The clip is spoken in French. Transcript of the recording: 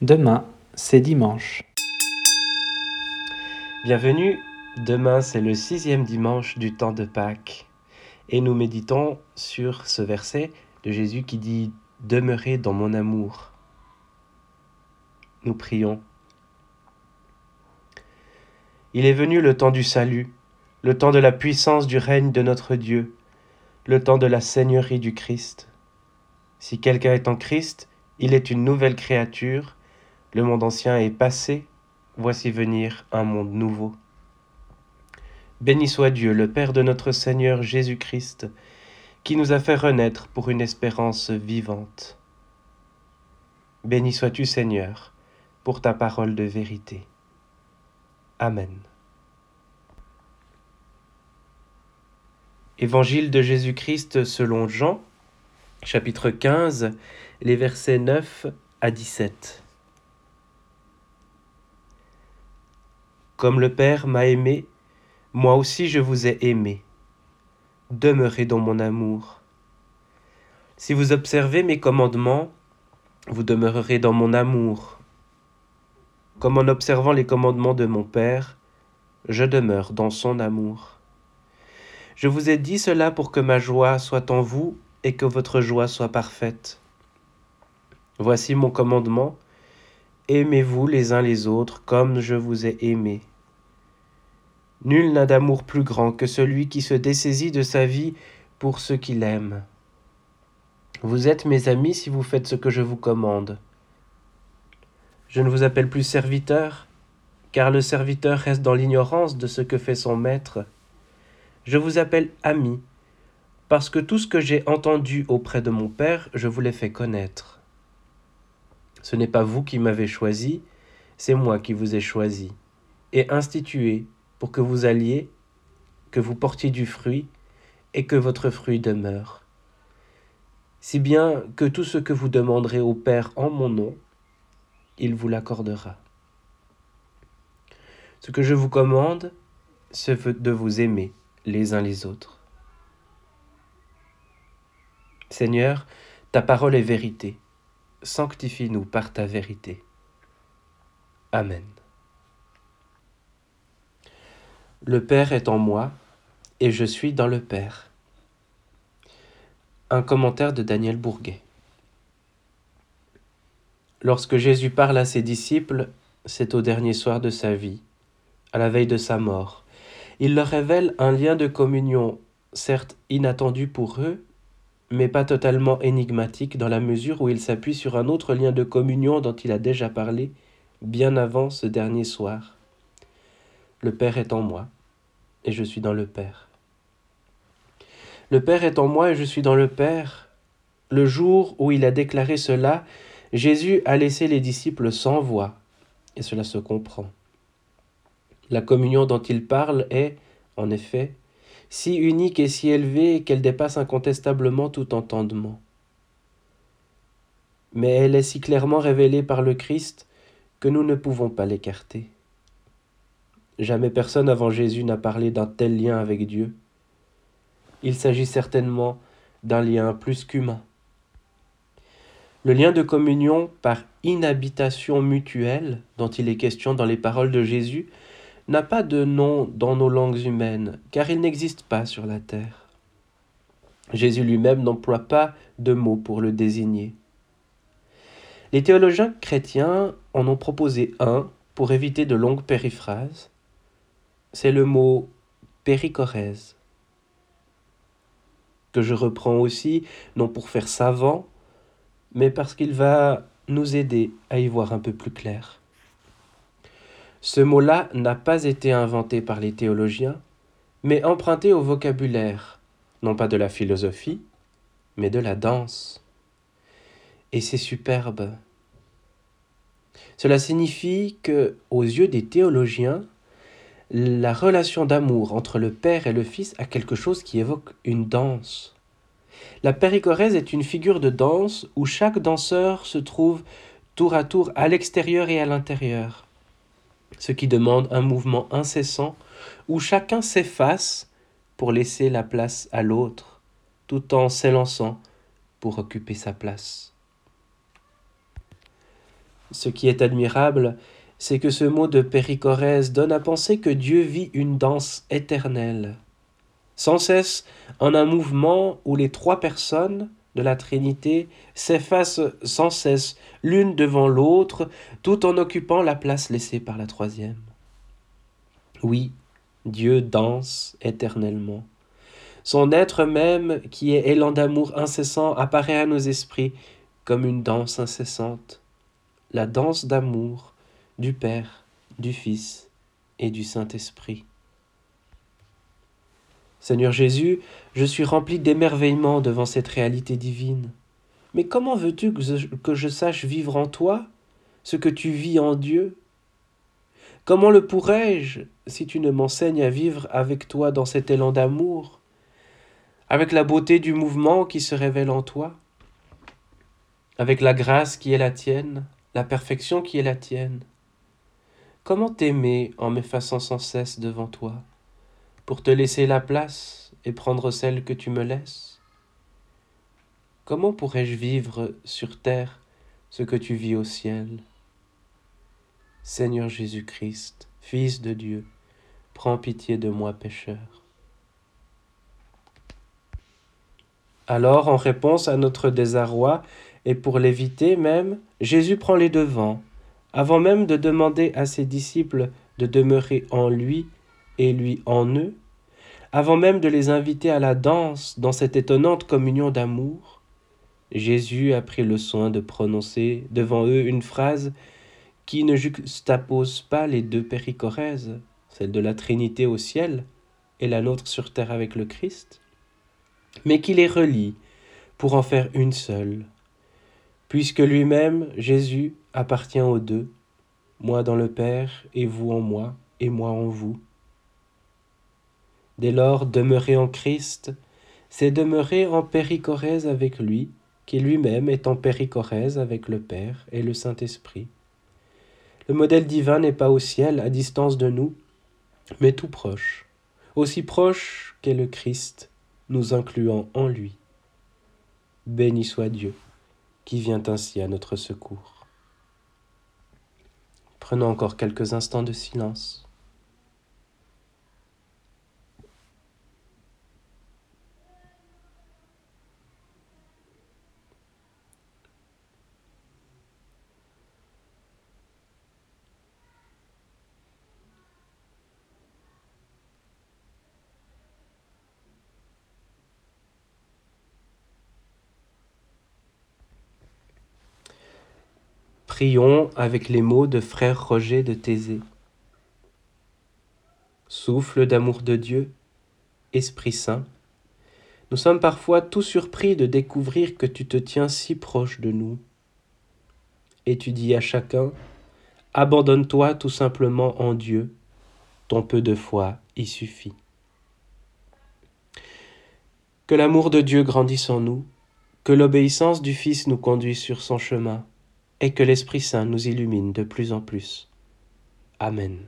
Demain, c'est dimanche. Bienvenue, demain c'est le sixième dimanche du temps de Pâques et nous méditons sur ce verset de Jésus qui dit ⁇ Demeurez dans mon amour ⁇ Nous prions. Il est venu le temps du salut, le temps de la puissance du règne de notre Dieu, le temps de la seigneurie du Christ. Si quelqu'un est en Christ, il est une nouvelle créature, le monde ancien est passé, voici venir un monde nouveau. Béni soit Dieu, le Père de notre Seigneur Jésus-Christ, qui nous a fait renaître pour une espérance vivante. Béni sois-tu Seigneur, pour ta parole de vérité. Amen. Évangile de Jésus-Christ selon Jean, chapitre 15, les versets 9 à 17. Comme le Père m'a aimé, moi aussi je vous ai aimé. Demeurez dans mon amour. Si vous observez mes commandements, vous demeurerez dans mon amour. Comme en observant les commandements de mon Père, je demeure dans son amour. Je vous ai dit cela pour que ma joie soit en vous et que votre joie soit parfaite. Voici mon commandement, aimez-vous les uns les autres comme je vous ai aimé. Nul n'a d'amour plus grand que celui qui se dessaisit de sa vie pour ceux qu'il aime. Vous êtes mes amis si vous faites ce que je vous commande. Je ne vous appelle plus serviteur, car le serviteur reste dans l'ignorance de ce que fait son maître. Je vous appelle ami, parce que tout ce que j'ai entendu auprès de mon Père, je vous l'ai fait connaître. Ce n'est pas vous qui m'avez choisi, c'est moi qui vous ai choisi, et institué pour que vous alliez, que vous portiez du fruit, et que votre fruit demeure. Si bien que tout ce que vous demanderez au Père en mon nom, il vous l'accordera. Ce que je vous commande, c'est de vous aimer les uns les autres. Seigneur, ta parole est vérité. Sanctifie-nous par ta vérité. Amen. Le Père est en moi, et je suis dans le Père. Un commentaire de Daniel Bourguet. Lorsque Jésus parle à ses disciples, c'est au dernier soir de sa vie, à la veille de sa mort. Il leur révèle un lien de communion, certes inattendu pour eux, mais pas totalement énigmatique dans la mesure où il s'appuie sur un autre lien de communion dont il a déjà parlé bien avant ce dernier soir. Le Père est en moi, et je suis dans le Père. Le Père est en moi, et je suis dans le Père. Le jour où il a déclaré cela, Jésus a laissé les disciples sans voix, et cela se comprend. La communion dont il parle est, en effet, si unique et si élevée qu'elle dépasse incontestablement tout entendement. Mais elle est si clairement révélée par le Christ que nous ne pouvons pas l'écarter. Jamais personne avant Jésus n'a parlé d'un tel lien avec Dieu. Il s'agit certainement d'un lien plus qu'humain. Le lien de communion par inhabitation mutuelle dont il est question dans les paroles de Jésus n'a pas de nom dans nos langues humaines, car il n'existe pas sur la terre. Jésus lui-même n'emploie pas de mots pour le désigner. Les théologiens chrétiens en ont proposé un pour éviter de longues périphrases, c'est le mot péricorèse, que je reprends aussi, non pour faire savant, mais parce qu'il va nous aider à y voir un peu plus clair. Ce mot-là n'a pas été inventé par les théologiens, mais emprunté au vocabulaire, non pas de la philosophie, mais de la danse. Et c'est superbe. Cela signifie que, aux yeux des théologiens, la relation d'amour entre le Père et le Fils a quelque chose qui évoque une danse. La péricorèse est une figure de danse où chaque danseur se trouve tour à tour à l'extérieur et à l'intérieur, ce qui demande un mouvement incessant où chacun s'efface pour laisser la place à l'autre, tout en s'élançant pour occuper sa place. Ce qui est admirable, c'est que ce mot de péricorèse donne à penser que Dieu vit une danse éternelle, sans cesse en un mouvement où les trois personnes de la Trinité s'effacent sans cesse l'une devant l'autre, tout en occupant la place laissée par la troisième. Oui, Dieu danse éternellement. Son être même, qui est élan d'amour incessant, apparaît à nos esprits comme une danse incessante, la danse d'amour du Père, du Fils et du Saint-Esprit. Seigneur Jésus, je suis rempli d'émerveillement devant cette réalité divine. Mais comment veux-tu que je, sache vivre en toi ce que tu vis en Dieu? Comment le pourrais-je si tu ne m'enseignes à vivre avec toi dans cet élan d'amour, avec la beauté du mouvement qui se révèle en toi, avec la grâce qui est la tienne, la perfection qui est la tienne Comment t'aimer en m'effaçant sans cesse devant toi, pour te laisser la place et prendre celle que tu me laisses? Comment pourrais-je vivre sur terre ce que tu vis au ciel? Seigneur Jésus-Christ, Fils de Dieu, prends pitié de moi pécheur. Alors, en réponse à notre désarroi, et pour l'éviter même, Jésus prend les devants, avant même de demander à ses disciples de demeurer en lui et lui en eux, avant même de les inviter à la danse dans cette étonnante communion d'amour, Jésus a pris le soin de prononcer devant eux une phrase qui ne juxtapose pas les deux péricorèses, celle de la Trinité au ciel et la nôtre sur terre avec le Christ, mais qui les relie pour en faire une seule, puisque lui-même, Jésus, appartient aux deux, moi dans le Père et vous en moi et moi en vous. Dès lors, demeurer en Christ, c'est demeurer en péricorèse avec lui, qui lui-même est en péricorèse avec le Père et le Saint-Esprit. Le modèle divin n'est pas au ciel, à distance de nous, mais tout proche, aussi proche qu'est le Christ, nous incluant en lui. Béni soit Dieu, qui vient ainsi à notre secours. Prenons encore quelques instants de silence. Prions avec les mots de frère Roger de Thésée. Souffle d'amour de Dieu, Esprit Saint, nous sommes parfois tout surpris de découvrir que tu te tiens si proche de nous. Et tu dis à chacun, abandonne-toi tout simplement en Dieu, ton peu de foi y suffit. Que l'amour de Dieu grandisse en nous, que l'obéissance du Fils nous conduise sur son chemin et que l'Esprit Saint nous illumine de plus en plus. Amen.